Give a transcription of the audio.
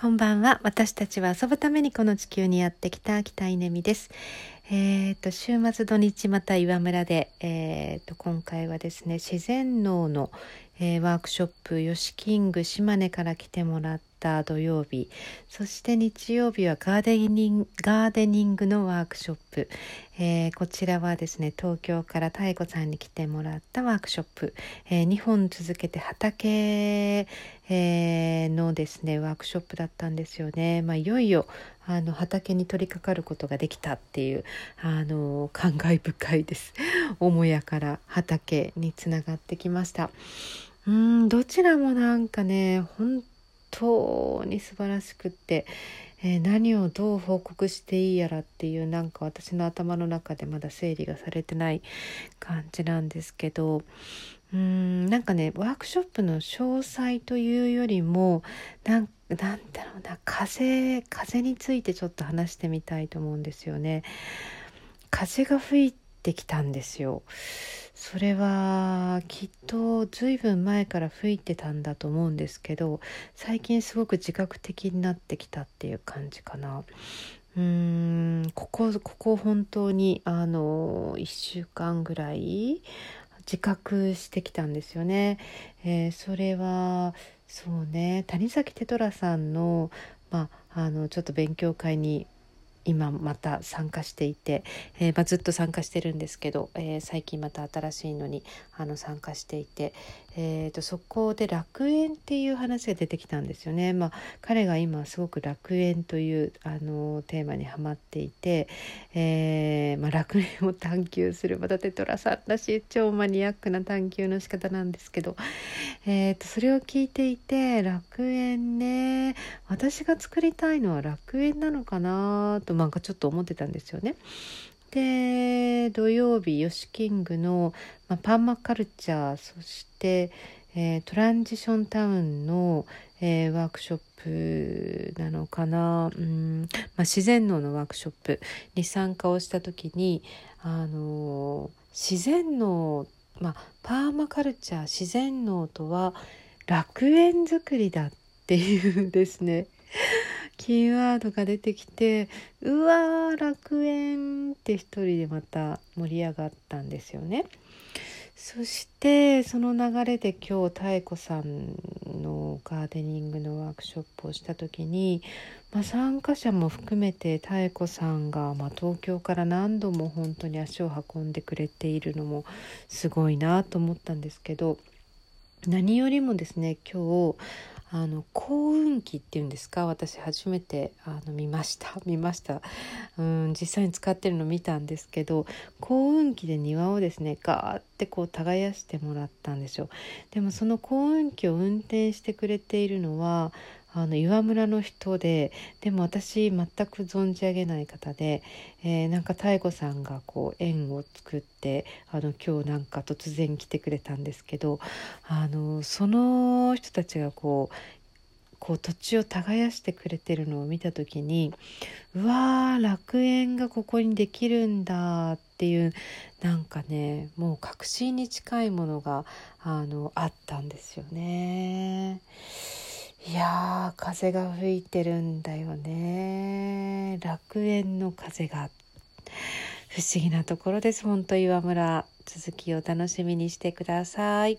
こんばんは。私たちは遊ぶためにこの地球にやってきた北稲美です。えっ、ー、と、週末土日また岩村で、えっ、ー、と、今回はですね、自然農の、えー、ワークショップ、ヨシキング島根から来てもらった土曜日、そして日曜日はガーデニングガーデニングのワークショップ、えー、こちらはですね、東京から妙子さんに来てもらったワークショップ、えー、2本続けて畑、え、のですね、ワークショップだったんですよね。まあ、いよいよあの畑に取り掛かることができたっていうあの感慨深いです。母屋から畑につながってきました。うんどちらもなんかね本当に素晴らしくって、えー、何をどう報告していいやらっていうなんか私の頭の中でまだ整理がされてない感じなんですけどうんなんかねワークショップの詳細というよりもなんなんだろうな風風についてちょっと話してみたいと思うんですよね。風が吹いてきたんですよ。それはきっとずいぶん前から吹いてたんだと思うんですけど最近すごく自覚的になってきたっていう感じかな。うーんここここ本当にあの1週間ぐらい自覚してきたんですよね。えー、それはそうね谷崎テトラさんの,、まあ、あのちょっと勉強会に今また参加していて、えー、まあ、ずっと参加してるんですけど、えー、最近また新しいのにあの参加していて、えーと、そこで楽園っていう話が出てきたんですよね。まあ、彼が今すごく楽園というあのテーマにはまっていて、えー、まあ、楽園を探求するまたテトラさんらしい超マニアックな探求の仕方なんですけど、えーと、それを聞いていて楽園ね私が作りたいのは楽園なのかなとなんかちょっと思ってたんですよね。で土曜日ヨシキングの、まあ、パーマカルチャーそして、えー、トランジションタウンの、えー、ワークショップなのかな、うん。まあ、自然農のワークショップに参加をした時に、あのー、自然農、まあ、パーマカルチャー自然農とは楽園作りだっていうですね。キーワードが出てきてうわー楽園って一人でまた盛り上がったんですよね。そしてその流れで今日妙子さんのガーデニングのワークショップをした時に、まあ、参加者も含めて妙子さんが、まあ、東京から何度も本当に足を運んでくれているのもすごいなと思ったんですけど何よりもですね今日あの幸運期っていうんですか？私初めてあの見ました。見ました。うん実際に使ってるの見たんですけど幸運期で庭をですねガーってこう耕してもらったんですよ。でもその幸運期を運転してくれているのはあの岩村の人ででも私全く存じ上げない方で、えー、なんか妙子さんがこう縁を作ってあの今日なんか突然来てくれたんですけどあのその人たちがこうこう土地を耕してくれてるのを見た時にうわー楽園がここにできるんだっていうなんかねもう確信に近いものがあのあったんですよね。いやー風が吹いてるんだよね。楽園の風が不思議なところです。本当岩村続きを楽しみにしてください。